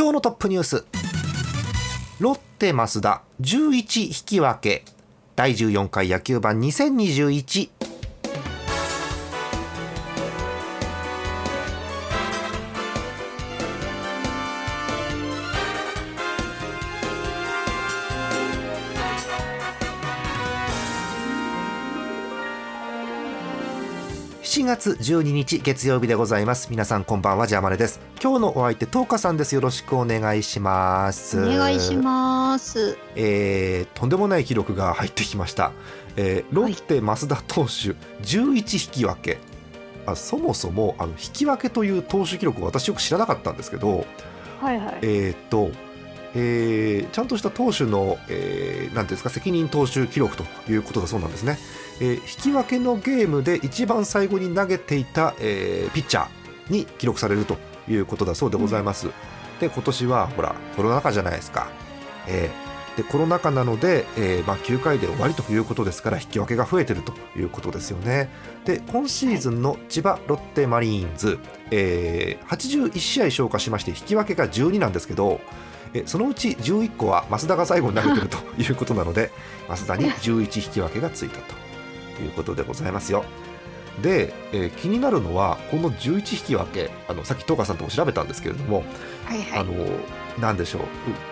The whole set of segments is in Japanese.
今日のトップニュース。ロッテ増田11引き分け。第14回野球盤2021月12日月曜日でございます。皆さんこんばんはジャマネです。今日のお相手トーカさんです。よろしくお願いします。お願いします。えー、とんでもない記録が入ってきました、えー、ロッテ増田投手11引き分け。あそもそもあの引き分けという投手記録を私よく知らなかったんですけどはいはい。えーっとえーちゃんとした投手の、えーなんですか責任投手記録ということだそうなんですね、えー引き分けのゲームで一番最後に投げていた、えーピッチャーに記録されるということだそうでございます、で今年はほらコロナ禍じゃないですか、えーでコロナ禍なので、えーまあ、9回で終わりということですから引き分けが増えてるということですよね。で今シーズンの千葉ロッテマリーンズ、えー81試合消化しまして引き分けが12なんですけどえそのうち11個は増田が最後に投げてるということなので 増田に11引き分けがついたということでございますよ。で、えー気になるのはこの11引き分けあのさっき東川さんとも調べたんですけれども、はいはい。あのなんでしょう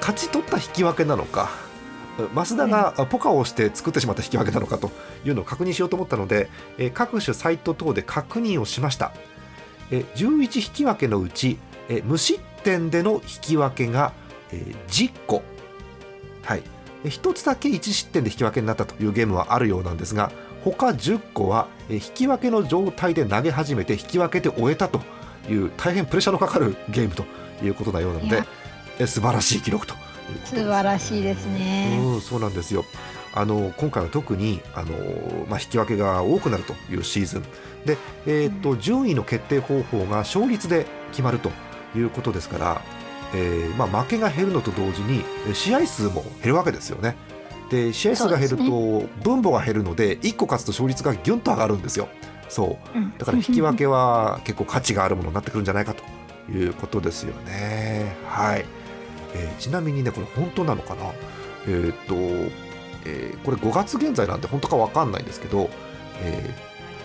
勝ち取った引き分けなのか増田があポカをして作ってしまった引き分けなのかというのを確認しようと思ったので、えー各種サイト等で確認をしました、えー11引き分けのうち、えー無失点での引き分けが、えー10個はい。えー一つだけ1失点で引き分けになったというゲームはあるようなんですが他10個はえー引き分けの状態で投げ始めて引き分けて終えたという大変プレッシャーのかかるゲームということなようなので素晴らしい記録ということです。素晴らしいですね。うん、そうなんですよ。あの今回は特にあの、まあ、引き分けが多くなるというシーズン。で、えーと順位の決定方法が勝率で決まるということですから、えーまあ、負けが減るのと同時にえー試合数も減るわけですよね。で試合数が減ると、分母が減るので1個勝つと勝率がギュンと上がるんですよ。そううんだから引き分けは 結構価値があるものになってくるんじゃないかということですよね。はい。えーちなみにねこれ本当なのかな？えーっと、えーこれ5月現在なんで本当かわかんないんですけど、え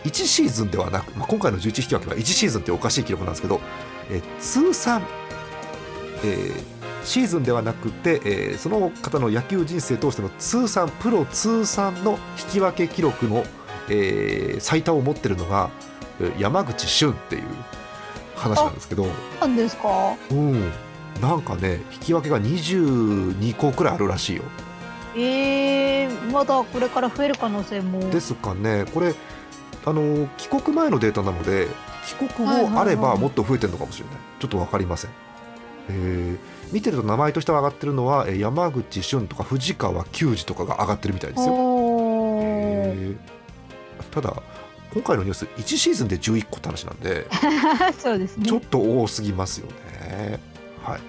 1シーズンではなく、まあ、今回の11引き分けは1シーズンっておかしい記録なんですけど、えー通算、えーシーズンではなくて、えーその方の野球人生通しての通算プロ通算の引き分け記録の、えー最多を持ってるのがえー山口俊っていう話なんですけど、なんですか。うん、なんかね引き分けが22個くらいあるらしいよ。えー、まだこれから増える可能性も。ですかね。これあの帰国前のデータなので帰国後あればもっと増えてるのかもしれない、ちょっと分かりません、えー。見てると名前としては上がってるのはえー山口俊とか藤川球児とかが上がってるみたいですよ、えー。ただ今回のニュース1シーズンで11個って話なんで そうですね。ちょっと多すぎますよね。はい。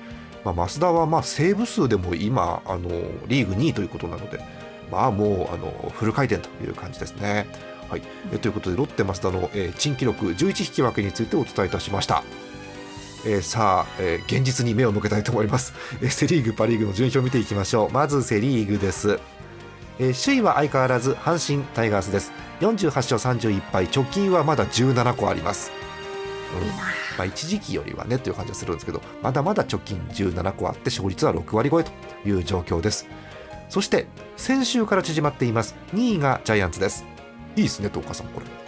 まあ、増田はまあセーブ数でも今あのリーグ2位ということなので、まあ、もうあのフル回転という感じですね。はい、えということでロッテ増田の、えー珍記録11引き分けについてお伝えいたしました。えーさあ、えー現実に目を向けたいと思います、えーセ・リーグ、パ・リーグの順位表を見ていきましょう。まずセ・リーグです、えー首位は相変わらず阪神タイガースです。48勝31敗。貯金はまだ17個あります、うん。まあ、一時期よりはねという感じがするんですけどまだまだ貯金17個あって勝率は6割超えという状況です。そして先週から縮まっています。2位がジャイアンツです。いいですね東川さんこれ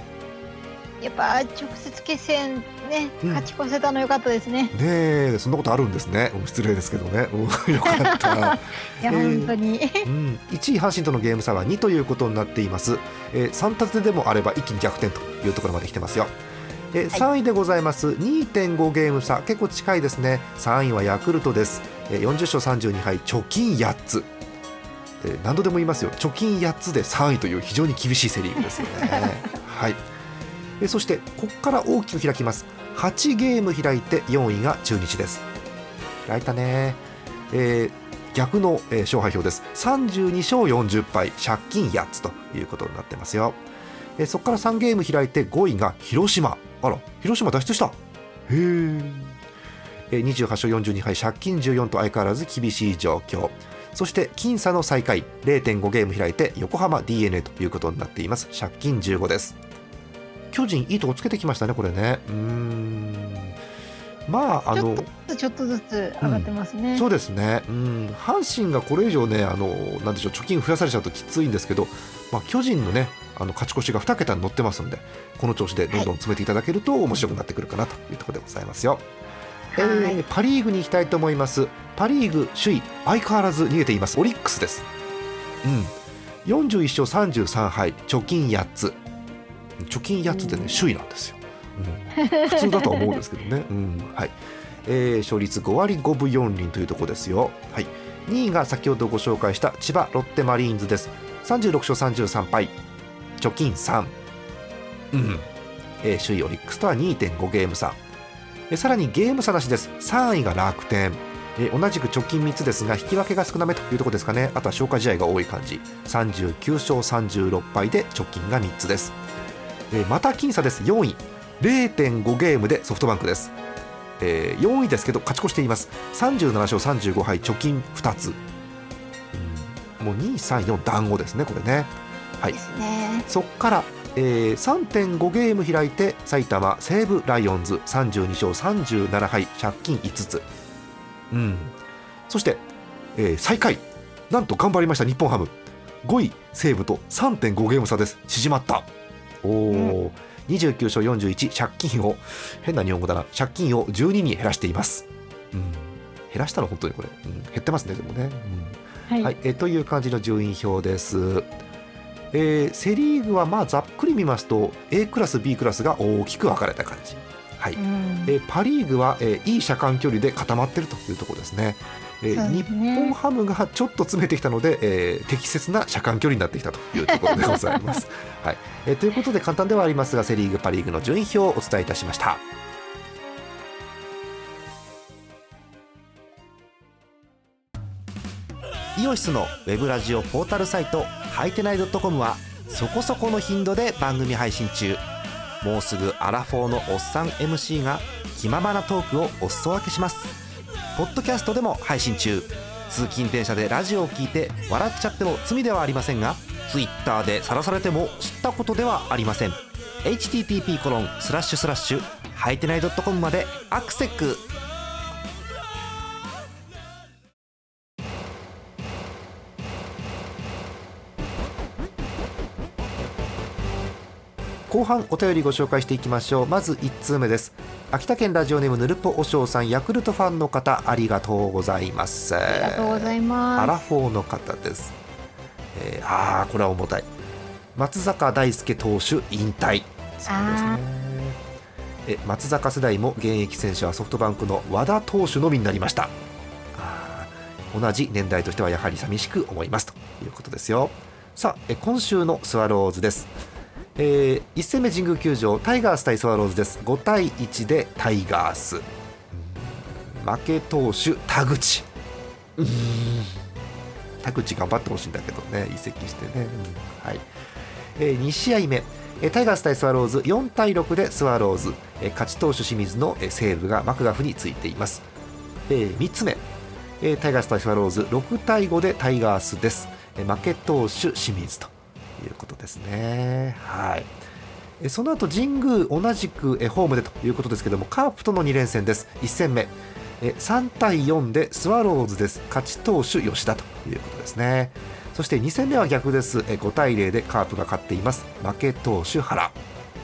やっぱ直接決戦ねうん。勝ち越せたの良かったですね、ねえそんなことあるんですね。うん失礼ですけどね。うんよかった。いや、えー本当に。うん、1位阪神とのゲーム差は2ということになっています、えー、3立てでもあれば一気に逆転というところまで来てますよ、えー3位でございます。2.5ゲーム差。結構近いですね。3位はヤクルトです、えー40勝32敗貯金8つ、えー何度でも言いますよ。貯金8つで3位という非常に厳しいセ・リーグですよね。はいえそしてここから大きく開きます。8ゲーム開いて4位が中日です。開いたね、えー逆の、えー勝敗表です。32勝40敗借金8つということになってますよ、えーそこから3ゲーム開いて5位が広島。あら広島脱出した。へえ28勝42敗借金14と相変わらず厳しい状況。そして僅差の最下位0.5ゲーム開いて横浜 d n a ということになっています。借金15です。巨人いいとこつけてきましたねこれね。うーん。まああのちょっとずつ上がってますね。そうですね、うん、阪神がこれ以上ねあのなんでしょう貯金増やされちゃうときついんですけど、まあ、巨人のねあの勝ち越しが2桁に乗ってますんでこの調子でどんどん詰めていただけると面白くなってくるかなというところでございますよ。えはい。ーパ・リーグに行きたいと思います。パ・リーグ首位相変わらず逃げています。オリックスです、うん、41勝33敗貯金8つ貯金8つでねうん首位なんですよ、うん、普通だとは思うんですけどね、うん。はい。えー勝率5割5分4厘というところですよ、はい、2位が先ほどご紹介した千葉ロッテマリーンズです。36勝33敗。貯金3、うん。えー首位オリックスとは2.5ゲーム差。えーさらにゲーム差なしです。3位が楽天。えー同じく直近3つですが引き分けが少なめというところですかね。あとは消化試合が多い感じ。39勝36敗で直近が3つです、えーまた僅差です。4位。0.5ゲームでソフトバンクです、えー4位ですけど勝ち越しています。37勝35敗貯金2つ、うん。もう234団子ですねこれね。はい。ね。そこから、えー3.5ゲーム開いて埼玉西武ライオンズ32勝37敗借金5つ、うん、そして、えー最下位。なんと頑張りました日本ハム。5位西武と3.5ゲーム差です。縮まったおお、29勝41借金を変な日本語だな。借金を12に減らしています、うん、減らしたの本当にこれ、うん、減ってますねでもね、うん。はい。はい、えーという感じの順位表です。えーセ・リーグはまあざっくり見ますと A クラス B クラスが大きく分かれた感じ、はい。うん。えーパ・リーグは、えーいい車間距離で固まってるというところですね。えーそう日本ハムがちょっと詰めてきたので、えー適切な車間距離になってきたというところでございます。はいえーということで簡単ではありますがセ・リーグ、パ・リーグの順位表をお伝えいたしました。イオシスのウェブラジオポータルサイトはいてない .com はそこそこの頻度で番組配信中もうすぐアラフォーのおっさん MC が気ままなトークをお裾分けしますポッドキャストでも配信中。通勤電車でラジオを聞いて笑っちゃっても罪ではありませんが Twitter で晒されても知ったことではありません。http コロンスラッシュスラッシュはいてない .com までアクセック後半お便りご紹介していきましょう。まず1通目です。秋田県ラジオネームぬるぽおしょうさんヤクルトファンの方ありがとうございます。ありがとうございアまラフォーの方です、えーああこれは重たい。松坂大輔投手引退。そうですあねえ松坂世代も現役選手はソフトバンクの和田投手のみになりました。同じ年代としてはやはり寂しく思います。ということですよ。さあえ今週のスワローズですえー、1戦目神宮球場タイガース対スワローズです。5対1でタイガース。うん負け投手田口。田口頑張ってほしいんだけどね移籍してね、うん。はい。えー2試合目。えータイガース対スワローズ4対6でスワローズ。えー勝ち投手清水のえーセーブがマクガフについています、え3つ目。えータイガース対スワローズ6対5でタイガースです。えー負け投手清水ということですね。はい。その後神宮同じくホームでということですけどもカープとの2連戦です。1戦目。3対4でスワローズです。勝ち投手吉田ということですね。そして2戦目は逆です。5対0でカープが勝っています。負け投手原。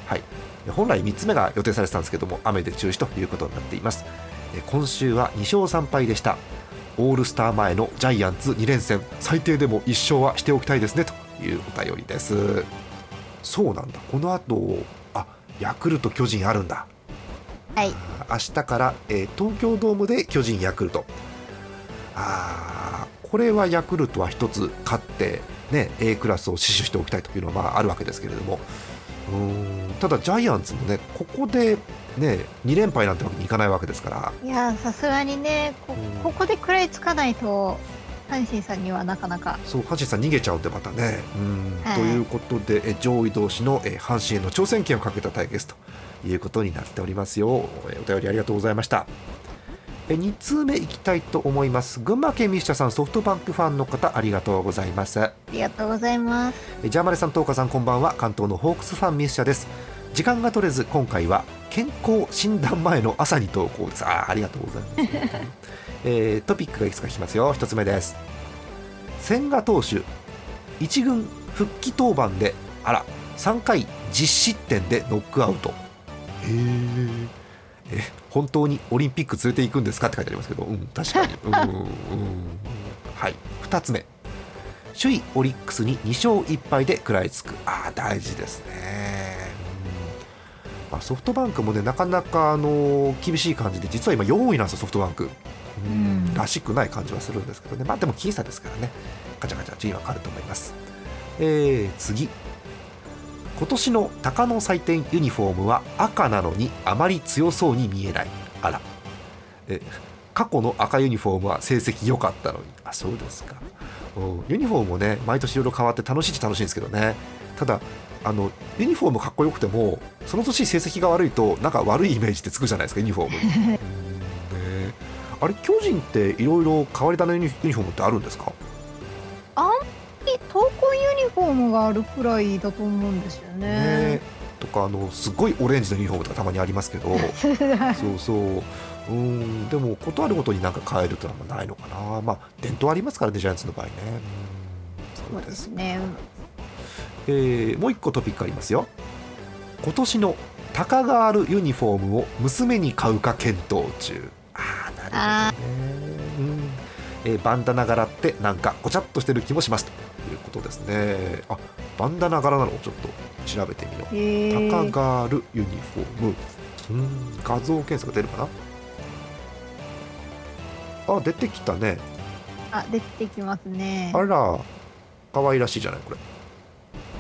はい。本来3つ目が予定されてたんですけども雨で中止ということになっています。今週は2勝3敗でした。オールスター前のジャイアンツ2連戦。最低でも1勝はしておきたいですねと。いうお便りです。そうなんだ。この後あヤクルト巨人あるんだ。はい。明日から、えー東京ドームで巨人ヤクルト。あこれはヤクルトは1つ勝って、ね、A クラスを死守しておきたいというのはまああるわけですけれども。うんただジャイアンツもねここでね2連敗なんてわけにいかないわけですから。いやさすがにねこここで食らいつかないと阪神さんにはなかなか。そう阪神さん逃げちゃうんでまたね。うん、はい、ということでえ上位同士のえ阪神への挑戦権をかけた対決ということになっておりますよ。お便りありがとうございました。え2通目いきたいと思います。群馬県ミスチャさんソフトバンクファンの方ありがとうございます。ありがとうございます。ジャーマネさん東花さんこんばんは。関東のホークスファンミスチャです。時間が取れず今回は健康診断前の朝に投稿です。あありがとうございます、えー、トピックがいくつか聞きますよ。1つ目です。千賀投手1軍復帰登板であら3回実失点でノックアウト。へえ本当にオリンピック連れていくんですかって書いてありますけど、うん、確かに。うん、うん、はい、2つ目、首位オリックスに2勝1敗で食らいつく、ああ、大事ですね。まあ、ソフトバンクもね、なかなかあの厳しい感じで、実は今、4位なんですよ、ソフトバンク。うん、らしくない感じはするんですけどね、まあ、でも僅差ですからね、ガチャガチャ順位は変わると思います。えー、次。今年の鷹の祭典ユニフォームは赤なのにあまり強そうに見えない。あら。え過去の赤ユニフォームは成績良かったのに。あそうですか。ユニフォームもね毎年いろいろ変わって楽しいっちゃ楽しいんですけどね。ただあのユニフォームかっこよくてもその年成績が悪いとなんか悪いイメージってつくじゃないですかユニフォーム あれ巨人っていろいろ変わり種のユニフォームってあるんですか？あん闘魂ユニフォームがあるくらいだと思うんですよね。ねとかあのすごいオレンジのユニフォームとかたまにありますけど。そうそう。うん。でも断るごとになんか変えるというのはないのかな。まあ伝統ありますからねジャイアンツの場合ね。うん。そうですね。えー、もう一個トピックありますよ。今年のタカガールユニフォームを娘に買うか検討中ああなるほどねうん。えー、バンダナ柄ってなんかごちゃっとしてる気もします。ということですね。あバンダナ柄なの？をちょっと調べてみよう。タカガールユニフォーム。うん。画像検索出るかな？あ出てきたね。あ出てきますね。あら。可愛らしいじゃないこれ。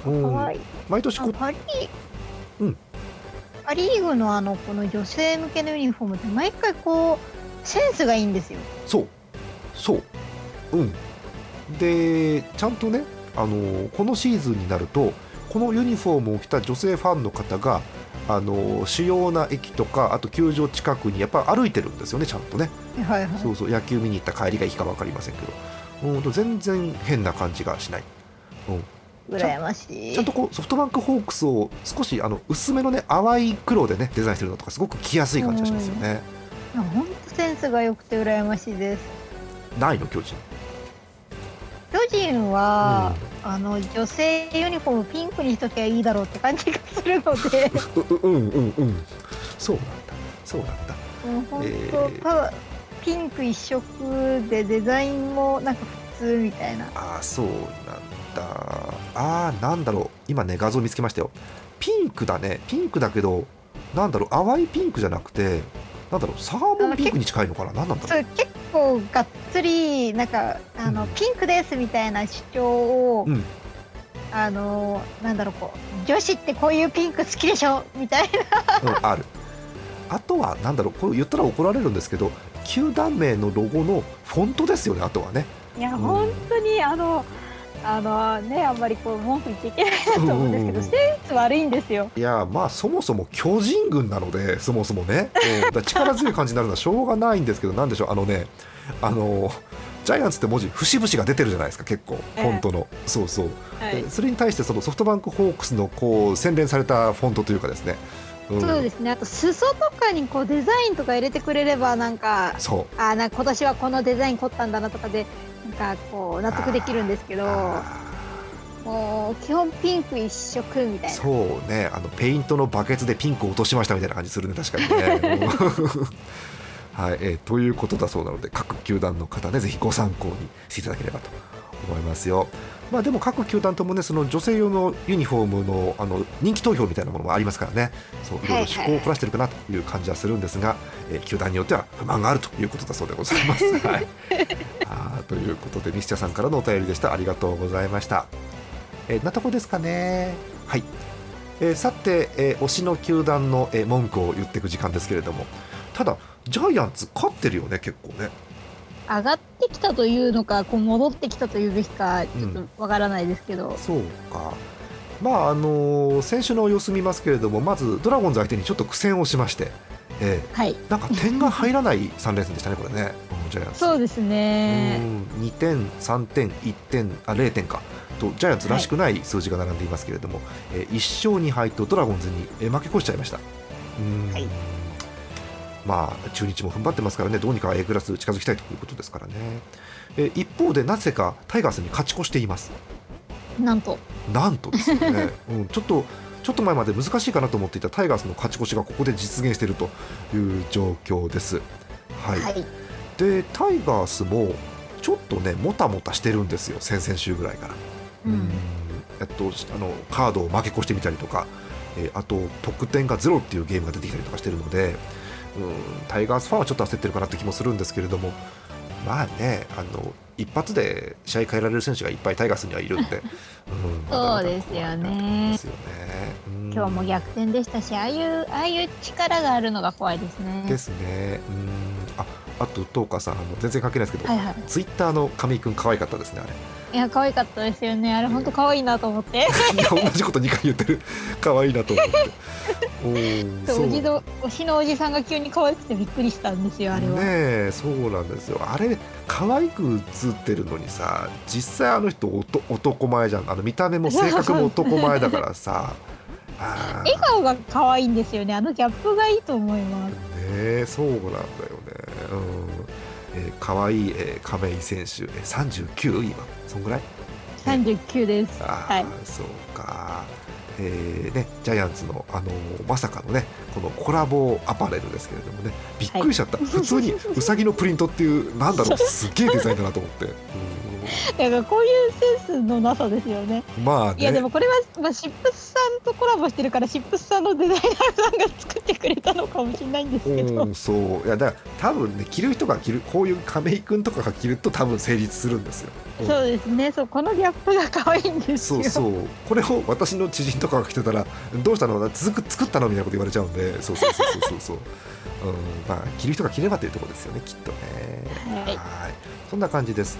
可愛い。毎年こパリうん。パ・リーグのあのこの女性向けのユニフォームって毎回こうセンスがいいんですよ。そう。そう。うん。でちゃんとねあのこのシーズンになるとこのユニフォームを着た女性ファンの方があの主要な駅とかあと球場近くにやっぱ歩いてるんですよねちゃんとね、はいはい、そうそう野球見に行った帰りがいいか分かりませんけど、うん、全然変な感じがしない、うん、羨ましい。ちゃんとこうソフトバンクホークスを少しあの薄めのね淡い黒でねデザインしてるのとかすごく着やすい感じがしますよね本当センスが良くて羨ましいです。ないの巨人？巨人は、うん、あの女性ユニフォームピンクにしときゃいいだろうって感じがするので。うんうんうん。そうなんだ。そうなんだ。もう本当、えー、ただピンク一色でデザインもなんか普通みたいな。ああそうなんだ。ああなんだろう。今ね画像見つけましたよ。ピンクだね。ピンクだけどなんだろう。淡いピンクじゃなくてなんだろうサーモンピンクに近いのかな？何なんだろう結構がっつりなんかあの、うん、ピンクですみたいな主張を、うん、あのなんだろうこう女子ってこういうピンク好きでしょ？みたいな、うん、ある。あとはなんだろうこれ言ったら怒られるんですけど球団名のロゴのフォントですよねあとはね。いや、本当にあのあのねあんまりこう文句言っていけないなと思うんですけど、センス悪いんですよ。いやまあそもそも巨人軍なので そもそもね、うん、力強い感じになるのはしょうがないんですけどなんでしょう？あのねあのジャイアンツって文字節々が出てるじゃないですか結構フォントの、えー、そうそう、はい、それに対してそのソフトバンクホークスのこう洗練されたフォントというかですね。うん、そうですね。あと裾とかにこうデザインとか入れてくれればなんかそう。あな今年はこのデザイン凝ったんだなとかでなんかこう納得できるんですけどもう基本ピンク一色みたいなそうねあのペイントのバケツでピンクを落としましたみたいな感じするね確かにね。はいえー、ということだそうなので各球団の方ねぜひご参考にしていただければと思いますよ。まあ、でも各球団ともねその女性用のユニフォームのあの人気投票みたいなものもありますからね。そういろいろ趣向を凝らしてるかなという感じはするんですが、えー、球団によっては不満があるということだそうでございます。はい、あということでミスチャさんからのお便りでした。ありがとうございました。えー、なとこですかね。はい、えー、さて、えー、推しの球団の、えー、文句を言っていく時間ですけれども。ただジャイアンツ勝ってるよね結構ね。上がってきたというのかこう戻ってきたというべきかちょっとわからないですけど、うん、そうか。まああのー、先週の様子見ますけれどもまずドラゴンズ相手にちょっと苦戦をしまして、えー、はい、なんか点が入らない3連戦でしたねこれね。ジャイアンツ。そうですね。2点3点1点あ0点か。とジャイアンツらしくない数字が並んでいますけれども、はい、えー、1勝2敗とドラゴンズに、え負け越しちゃいました。うん、はいまあ、中日も踏ん張ってますからね、どうにか A クラス近づきたいということですからね。え一方で、なぜかタイガースに勝ち越しています。なんと。なんとですね、うん、ちょっとちょっと前まで難しいかなと思っていたタイガースの勝ち越しがここで実現しているという状況です。はい、はい、でタイガースもちょっとねもたもたしてるんですよ先々週ぐらいから。うん、えっと、あのカードを負け越してみたりとか、えー、あと得点がゼロっていうゲームが出てきたりとかしてるので、うん、タイガースファンはちょっと焦ってるかなって気もするんですけれども、まあね、あの一発で試合変えられる選手がいっぱいタイガースにはいるんで、うん、そうですよね。ですよね、うん、今日も逆転でしたし、ああいうああいう力があるのが怖いですね。ですね。うんああと、東花さん、あの全然関係ないですけど、はいはい、ツイッターの上井君、可愛かったですね、あれ。いや可愛かったですよね。あれ本当可愛いなと思って。同じこと2回言ってる。可愛いなと思って。おおじの推しのおじさんが急に可愛くてびっくりしたんですよあれは。ねそうなんですよ。あれ可愛く映ってるのにさ実際あの人男前じゃん。あの見た目も性格も男前だからさ。笑顔が可愛いんですよね。あのギャップがいいと思いますねそうなんだよね。うん。えー、可愛い、えー、亀井選手、えー、39今そんぐらい？39です、あはい、そうか。えーね、ジャイアンツの、あのー、まさかのねこのコラボアパレルですけれどもね。びっくりしちゃった、はい、普通にうさぎのプリントっていうなんだろう。すげえデザインだなと思って。うん だからこういうセンスのなさですよね。まあ、ね、いやでもこれは、まあ、シップスさんとコラボしてるからシップスさんのデザイナーさんが作ってくれたのかもしれないんですけど。うん、そういやだから多分ね着る人が着るこういう亀井君とかが着ると多分成立するんですよ。うん、そうですねそうこのギャップが可愛いんですよ。そうそうこれを私の知人とかが着てたらどうしたの？続く作ったの？みたいなこと言われちゃうんでそうそうそうそうそう。うん、まあ着る人が着ればというところですよねきっとね。はい。そんな感じです。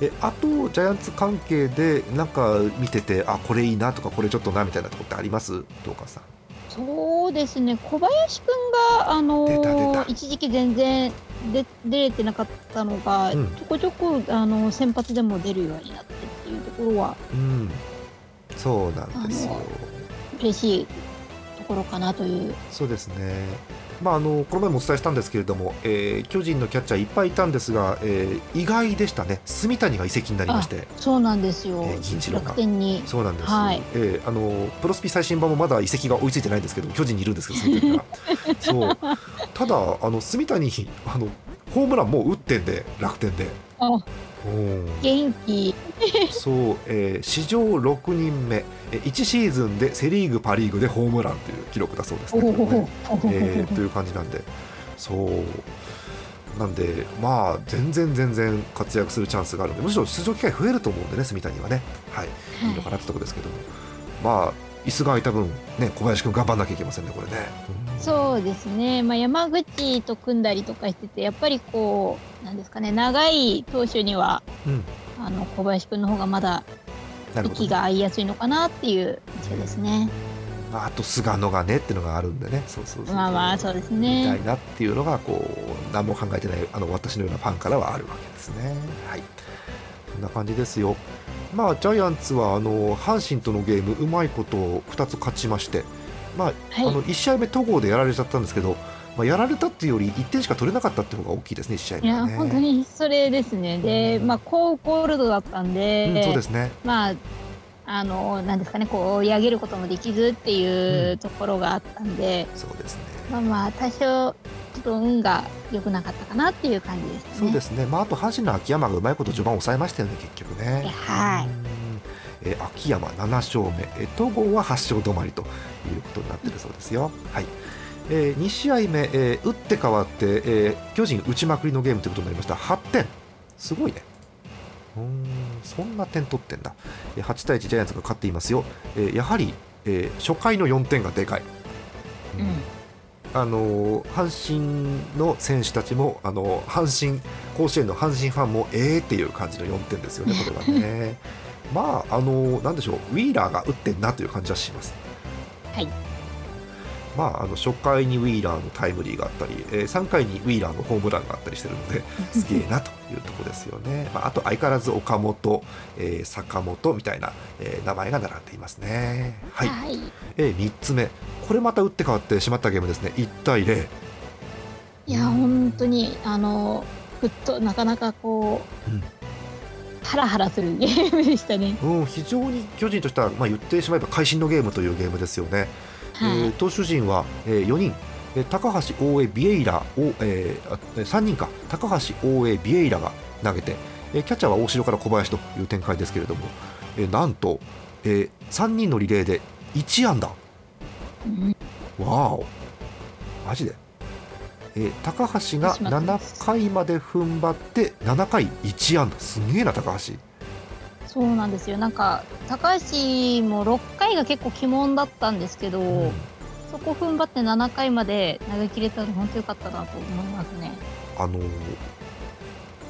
えあとジャイアンツ関係でなんか見ててあこれいいなとかこれちょっとなみたいなところってあります？どうかさん。そうですね。小林君があのー、一時期全然で出れてなかったのが、うん、ちょこちょこあの先発でも出るようになってっていうところは、うん、そうなんですよ。嬉しいところかなという。そうですねまあ、あのこの前もお伝えしたんですけれども、えー、巨人のキャッチャーいっぱいいたんですが、えー、意外でしたね、住谷が移籍になりまして、そうなんですよ、えー、銀次郎が。に。そうなんです、はい。えー、あのプロスピ最新版もまだ移籍が追いついてないんですけど、巨人にいるんですけど、その時はそう。ただ、あの住谷あの、ホームランもう打ってんで、楽天で。あ元気。そう、えー、史上6人目。1シーズンでセ・リーグ、パ・リーグでホームランという記録だそうですね。ねえー、という感じなんで。そう。なんでまあ全然全然活躍するチャンスがあるのでむしろ出場機会増えると思うんでね住谷はね、はい、い。いのかなってところですけども、まあ椅子が空いた分、ね、小林君頑張らなきゃいけませんね、これね。そうですね、まあ、山口と組んだりとかしてて、やっぱりこう、なんですかね、長い投手には、うん、あの小林君の方がまだ息が合いやすいのかなっていう印象ですね。あと菅野がねっていうのがあるんでね、そうそうそうまあまあそうですね。みたいなっていうのがこう何も考えてないあの私のようなファンからはあるわけですね。はい、こんな感じですよ。まあジャイアンツはあの阪神とのゲームうまいことを2つ勝ちまして、まあ、はい、あの1試合目戸郷でやられちゃったんですけど。まあ、やられたっていうより1点しか取れなかったっていうのが大きいですね、1試合目、ね、いや本当にそれですね、で、まあ、高コールドだったんで、うん、そうですね、まあ、あのなんですかねこう追い上げることもできずっていうところがあったんで、うん、そうですねまあまあ多少ちょっと運が良くなかったかなっていう感じですね。そうですね。まああと阪神の秋山がうまいこと序盤抑えましたよね結局ね。はい。えー、秋山7勝目、えー、戸郷は8勝止まりということになってるそうですよ。はい。えー、2試合目、えー、打って変わって、えー、巨人打ちまくりのゲームということになりました8点すごいねうんそんな点取ってんだ8対1ジャイアンツが勝っていますよ、えー、やはり、えー、初回の4点がでかい、うん、あの阪神の選手たちもあの阪神甲子園の阪神ファンもええっていう感じの4点ですよね、これはね。まあ、あのなんでしょう、ウィーラーが打ってんなという感じはします。はいまあ、あの初回にウィーラーのタイムリーがあったり、えー、3回にウィーラーのホームランがあったりしてるので すげえなというところですよね、まあ、あと相変わらず岡本、えー、坂本みたいな、えー、名前が並んでいますね。はい、はい、えー、3つ目。これまた打って変わってしまったゲームですね。1対0。いや本当にあのふっとなかなかこう、うん。ハラハラするゲームでしたね、うん、非常に巨人としては、まあ、言ってしまえば会心のゲームというゲームですよね。はい、えー、投手陣は、えー、4人、えー、高橋、大江、ビエイラを、えー、3人か。高橋、大江、ビエイラが投げて、えー、キャッチャーは大城から小林という展開ですけれども、えー、なんと、えー、3人のリレーで1安打、うん、わお。マジで、えー、高橋が7回まで踏ん張って7回1安打。すげえな高橋そうなんですよ。なんか高橋も6回が結構鬼門だったんですけど、うん、そこ踏ん張って7回まで投げ切れたの本当良かったなと思いますね。あのー、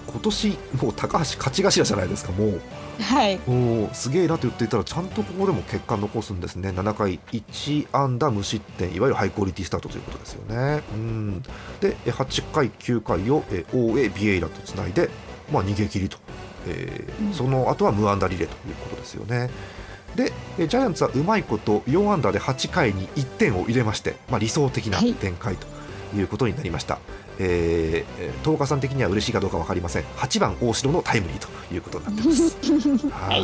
今年もう高橋勝ち頭じゃないですかもう。はい、おすげえなと言っていたらちゃんとここでも結果残すんですね。7回1安打無失点。いわゆるハイクオリティスタートということですよね。うん。で8回9回を OA ビエイラとつないで、まあ、逃げ切りとえー、その後は無安打リレーということですよね。でジャイアンツはうまいこと4安打で8回に1点を入れまして、まあ、理想的な展開ということになりました。はい、えー、東岡さん的には嬉しいかどうか分かりません。8番大城のタイムリーということになってます。はい。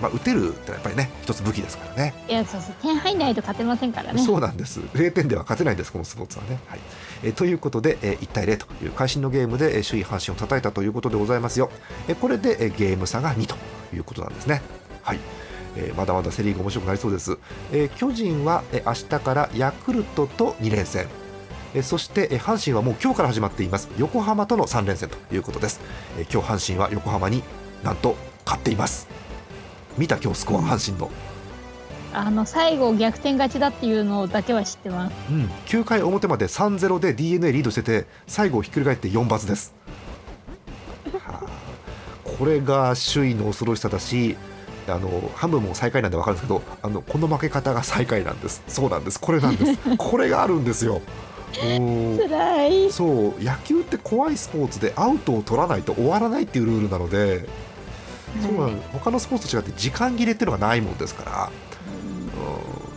まあ、打てるってやっぱりね一つ武器ですからね。いやそうそう。点入んないと勝てませんからね。そうなんです。0点では勝てないんですこのスポーツはね、はいえー、ということで、えー、1対0という会心のゲームで、えー、首位阪神を叩いたということでございますよ、えー、これで、えー、ゲーム差が2ということなんですね。はい。えー、まだまだセ・リーグ面白くなりそうです、えー、巨人は、えー、明日からヤクルトと2連戦。えそしてえ阪神はもう今日から始まっています。横浜との3連戦ということです。え今日阪神は横浜になんと勝っています。見た今日スコア阪神のあの最後逆転勝ちだっていうのだけは知ってます、うん、9回表まで3-0で d n a リードしてて最後ひっくり返って4罰です、はあ、これが首位の恐ろしさだしあのハムも最下位なんで分かるんですけどあのこの負け方が最下位なんです。そうなんです。これなんです。これがあるんですよ。辛い。そう。野球って怖いスポーツでアウトを取らないと終わらないっていうルールなので、そうなの他のスポーツと違って時間切れっていうのがないもんですから、うん、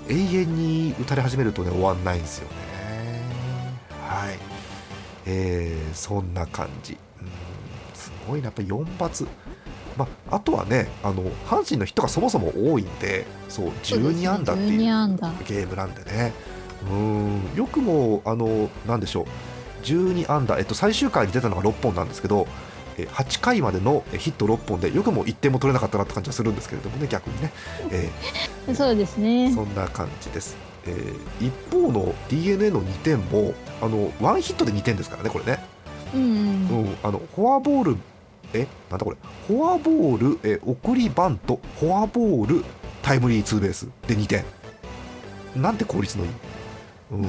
永遠に打たれ始めるとね終わんないんですよね。はい、えー、そんな感じ、うん、すごいなやっぱり4発。まあ、あとはねあの阪神のヒットがそもそも多いんでそう12安打っていうゲームなんでね。うんよくもあのなんでしょう。12安打、えっと、最終回に出たのが6本なんですけど8回までのヒット6本でよくも1点も取れなかったなって感じはするんですけれどもね逆にね、えー、そうですね。そんな感じです、えー、一方の d n a の2点もあのワンヒットで2点ですからねこれね、うん、うん、あのフォアボールえなんだこれ。フォアボールえ送りバントフォアボールタイムリーツーベースで2点。なんて効率のいい。うん。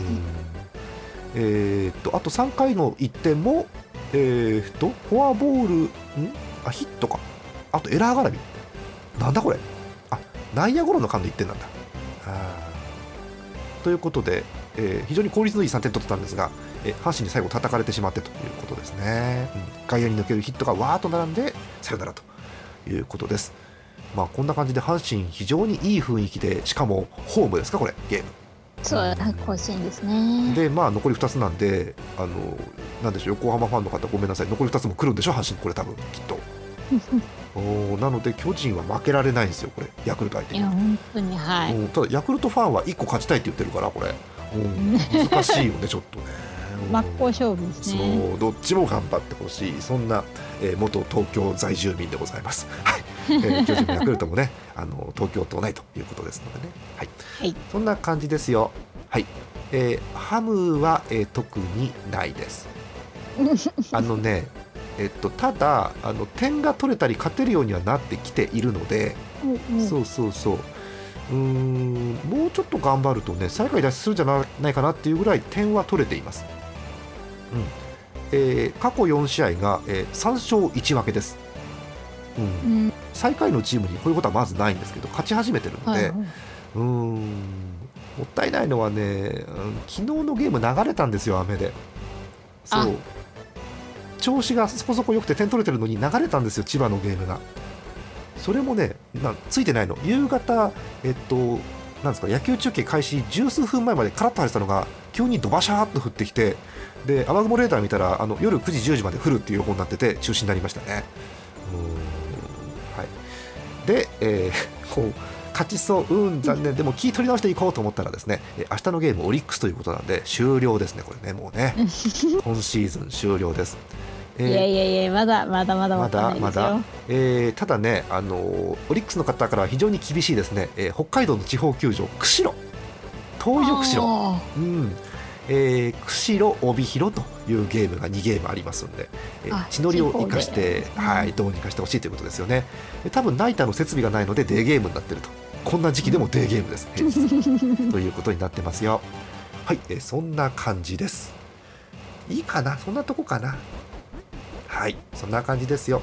えー、っとあと3回の1点も、えー、っとフォアボールん？あヒットか。あとエラー絡み。なんだこれ？あ内野ゴロの間で1点なんだ。ということで、えー、非常に効率のいい3点取ってたんですが、えー、阪神に最後叩かれてしまってということですね、うん、外野に抜けるヒットがわーっと並んでさよならということです。まあこんな感じで阪神非常にいい雰囲気でしかもホームですかこれ？ゲーム。そう甲子園ですね。でまあ残り2つなんであのなんでしょう横浜ファンの方ごめんなさい。残り2つも来るんでしょ阪神これ多分きっと。おなので巨人は負けられないんですよこれ。ヤクルト相手に。いや本当にはい。ただヤクルトファンは1個勝ちたいって言ってるからこれ。難しいよね ちょっとね。真っ向勝負ですね。そうどっちも頑張ってほしい。そんな、えー、元東京在住民でございます。はい、えー、巨人もヤクルトもねあの東京都内ということですのでね。はい、はい、そんな感じですよ。はい、えー、ハムは、えー、特にないです あのねえっと、ただあの点が取れたり勝てるようにはなってきているので、うんうん、そうそうそう。うんもうちょっと頑張るとね最下位脱出するんじゃないかなっていうぐらい点は取れています、うん。えー、過去4試合が、えー、3勝1分けです、うん、うん、最下位のチームにこういうことはまずないんですけど勝ち始めてるので、はいはい、うんもったいないのはね、うん、昨日のゲーム流れたんですよ雨で。そう調子がそこそこ良くて点取れてるのに流れたんですよ千葉のゲームが。それもねなついてないの。夕方えっとなんですか野球中継開始十数分前までカラッと晴れてたのが急にドバシャーっと降ってきてで雨雲レーダー見たらあの夜9時10時まで降るっていう予報になってて中止になりましたね。はい。で、えー、こう勝ちそう、うん、残念、でも気取り直していこうと思ったらですね、え明日のゲーム、オリックスということなんで、終了ですね、これね、もうね、今シーズン終了です。えー、いやいやいやまだまだまだまだまだ、えー、ただねあのオリックスの方からは非常に厳しいですね、えー、北海道の地方球場釧路。東洋釧路。うん。えー、釧路帯広というゲームが2ゲームありますので、えー、地のりを生かして、はい、どうにかしてほしいということですよね。多分ナイターの設備がないのでデーゲームになっているとこんな時期でもデーゲームです。ということになってますよ。はい、えー、そんな感じです。いいかな？そんなとこかな？はいそんな感じですよ。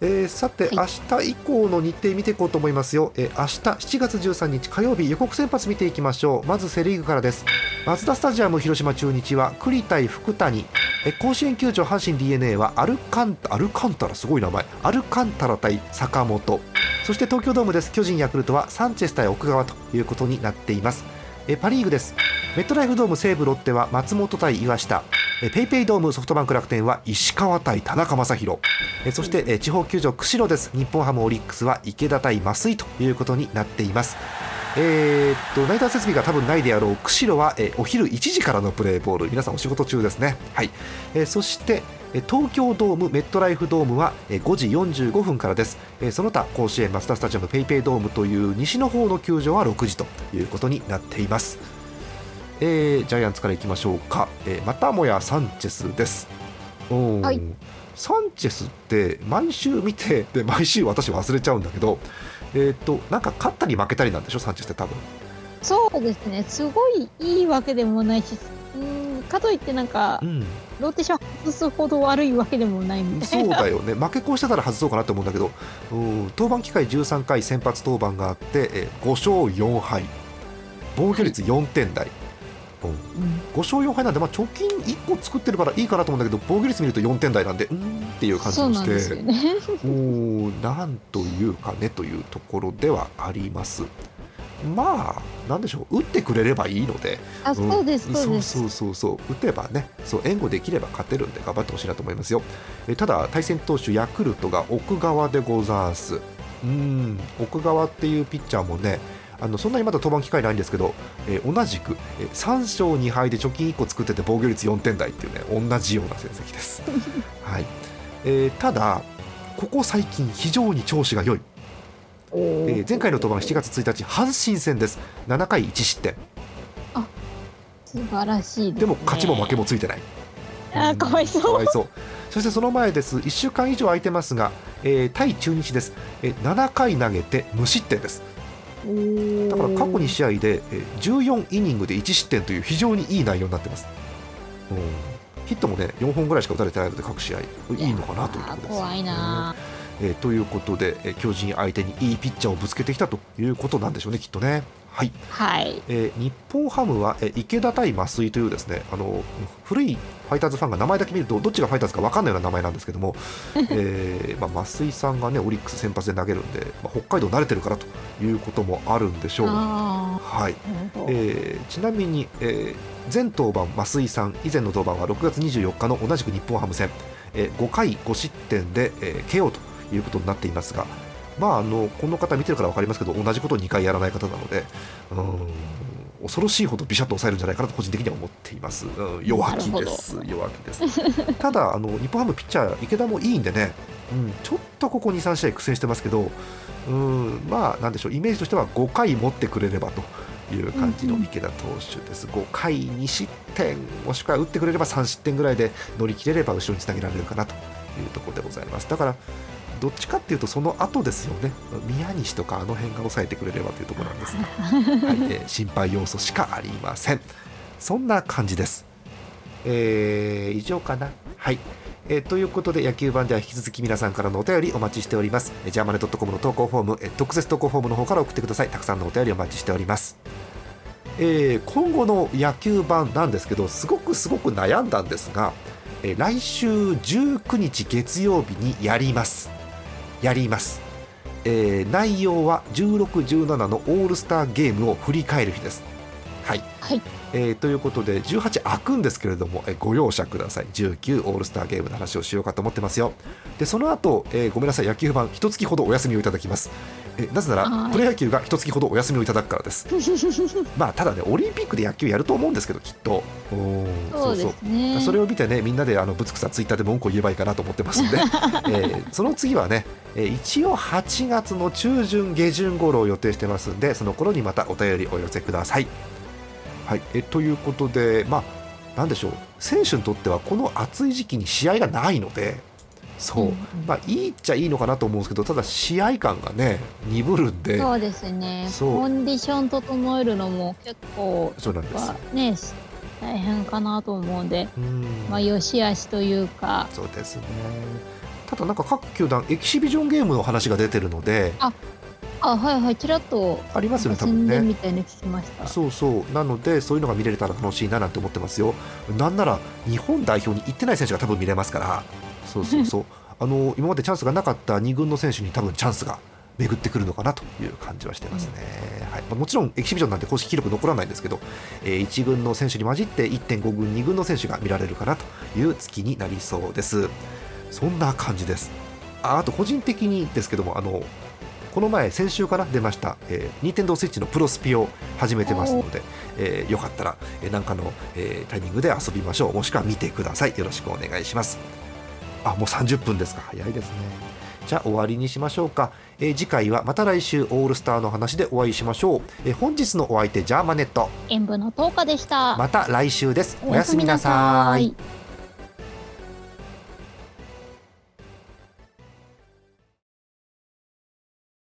えー、さて、はい、明日以降の日程見ていこうと思いますよ、えー、明日7月13日火曜日予告先発見ていきましょう。まずセ・リーグからです。マツダスタジアム広島中日は栗対福谷。え甲子園球場阪神 d n a はアルカンアルカンタラすごい名前。アルカンタラ対坂本そして東京ドームです。巨人ヤクルトはサンチェス対奥川ということになっています。えパ・リーグです。メットライフドーム西武ロッテは松本対岩下。ペイペイドームソフトバンク楽天は石川対田中将大。そして地方球場釧路です。日本ハムオリックスは池田対増井ということになっています。えー、っとナイター設備が多分ないであろう釧路は、えお昼1時からのプレーボール。皆さんお仕事中ですね。はい、えー、そして東京ドームメットライフドームは5時45分からです。その他甲子園マスタースタジアムペイペイドームという西の方の球場は6時ということになっています。えー、ジャイアンツからいきましょうか、えー、またもやサンチェスです。はい、サンチェスって毎週見てで毎週私忘れちゃうんだけど、えーと、なんか勝ったり負けたりなんでしょサンチェスって多分。そうですね。すごいいいわけでもないしうんかといってなんか、うん、ローテーション外すほど悪いわけでもないみたいな。そうだよね。負け越してたら外そうかなと思うんだけどうん登板機会13回先発登板があって、えー、5勝4敗。防御率4点台、はいうん、5勝4敗なんで、まあ、貯金1個作ってるからいいかなと思うんだけど防御率見ると4点台なんでうん？っていう感じがして、ね、おなんというかねというところではあります。まあなんでしょう。打ってくれればいいので。あ、そうですそうそうそうそう打てばねそう援護できれば勝てるんで頑張ってほしいなと思いますよ。えただ対戦投手ヤクルトが奥川でございます。うん。奥川っていうピッチャーもねあのそんなにまだ登板機会ないんですけど、えー、同じく、えー、3勝2敗で貯金1個作ってて防御率4点台っていうね同じような成績です、はい。えー、ただここ最近非常に調子が良い、えー、前回の登板7月1日阪神戦です。7回1失点。あ素晴らしいで、ね,、も勝ちも負けもついてない。あかわいそう。かわいそう。そしてその前です。1週間以上空いてますが、えー、対中日です、えー、7回投げて無失点ですだから過去2試合で14イニングで1失点という非常にいい内容になってます。ヒットもね4本ぐらいしか打たれてないので各試合いいのかなというところです。怖いな、えー、ということで、えー、巨人相手にいいピッチャーをぶつけてきたということなんでしょうねきっとね。はい、はい、えー、日本ハムは、えー、池田対増井というですねあの古いファイターズファンが名前だけ見るとどっちがファイターズか分かんないような名前なんですけども、えーまあ、増井さんが、ね、オリックス先発で投げるんで、まあ、北海道慣れてるからということもあるんでしょう、はい。えー、ちなみに、えー、前登板増井さん以前の登板は6月24日の同じく日本ハム戦、えー、5回5失点で、えー、KO ということになっていますが、まあ、あのこの方見てるから分かりますけど同じことを2回やらない方なのでうん恐ろしいほどビシャッと抑えるんじゃないかなと個人的には思っています、うん、弱気です。弱気です。ただあの日本ハムピッチャー池田もいいんでね、うん、ちょっとここ23試合苦戦してますけどうんまあなんでしょう。イメージとしては5回持ってくれればという感じの池田投手です、うんうん、5回2失点もしくは打ってくれれば3失点ぐらいで乗り切れれば後ろにつなげられるかなというところでございます。だからどっちかっていうとその後ですよね。宮西とかあの辺が抑えてくれればというところなんですが、はいえー、心配要素しかありません。そんな感じです。えー、以上かな。はい。えー、ということで野球版では引き続き皆さんからのお便りお待ちしております。ジャーマネドットコムの投稿フォーム特設投稿フォームの方から送ってください。たくさんのお便りお待ちしております。えー、今後の野球版なんですけどすごくすごく悩んだんですが、えー、来週19日月曜日にやりますやります、えー、内容は16、17のオールスターゲームを振り返る日です。はい、はい。えー、ということで18開くんですけれども、えー、ご容赦ください。19オールスターゲームの話をしようかと思ってますよ。でその後、えー、ごめんなさい野球版一月ほどお休みをいただきますえなぜならプロ野球が一月ほどお休みをいただくからです。まあただねオリンピックで野球やると思うんですけどきっと。そうそうそれを見てねみんなであのぶつくさツイッターで文句を言えばいいかなと思ってますんで、えー、その次はね、えー、一応8月の中旬下旬頃を予定してますんでその頃にまたお便りお寄せください。はい、えということで、まあ、なんでしょう。選手にとってはこの暑い時期に試合がないのでそう、うん、まあいいっちゃいいのかなと思うんですけどただ試合感がね鈍るんで。そうですね。コンディション整えるのも結構そうなんです。ね大変かなと思うんで、うん。まあ、よしあしというか。そうですね。ただなんか各球団エキシビジョンゲームの話が出てるのでああはいはいちらっとありますよね多分ね。みたいに聞きました。そうそう。なのでそういうのが見れたら楽しいななんて思ってますよ。なんなら日本代表に行ってない選手が多分見れますからそうそうそう。あの今までチャンスがなかった2軍の選手に多分チャンスが巡ってくるのかなという感じはしてますね、はい。ま、もちろんエキシビジョンなんて公式記録残らないんですけど、えー、1軍の選手に混じって1.5軍2軍の選手が見られるかなという月になりそうです。そんな感じです。ああと個人的にですけどもあのこの前先週から出ました、えー、ニンテンドースイッチのプロスピを始めてますので、えー、よかったら、えー、かの、えー、タイミングで遊びましょう。もしくは見てください。よろしくお願いします。あもう30分ですか。早いですね。じゃあ終わりにしましょうか、えー、次回はまた来週オールスターの話でお会いしましょう、えー、本日のお相手ジャーマネット。演舞の10日でした。また来週です。おやすみなさい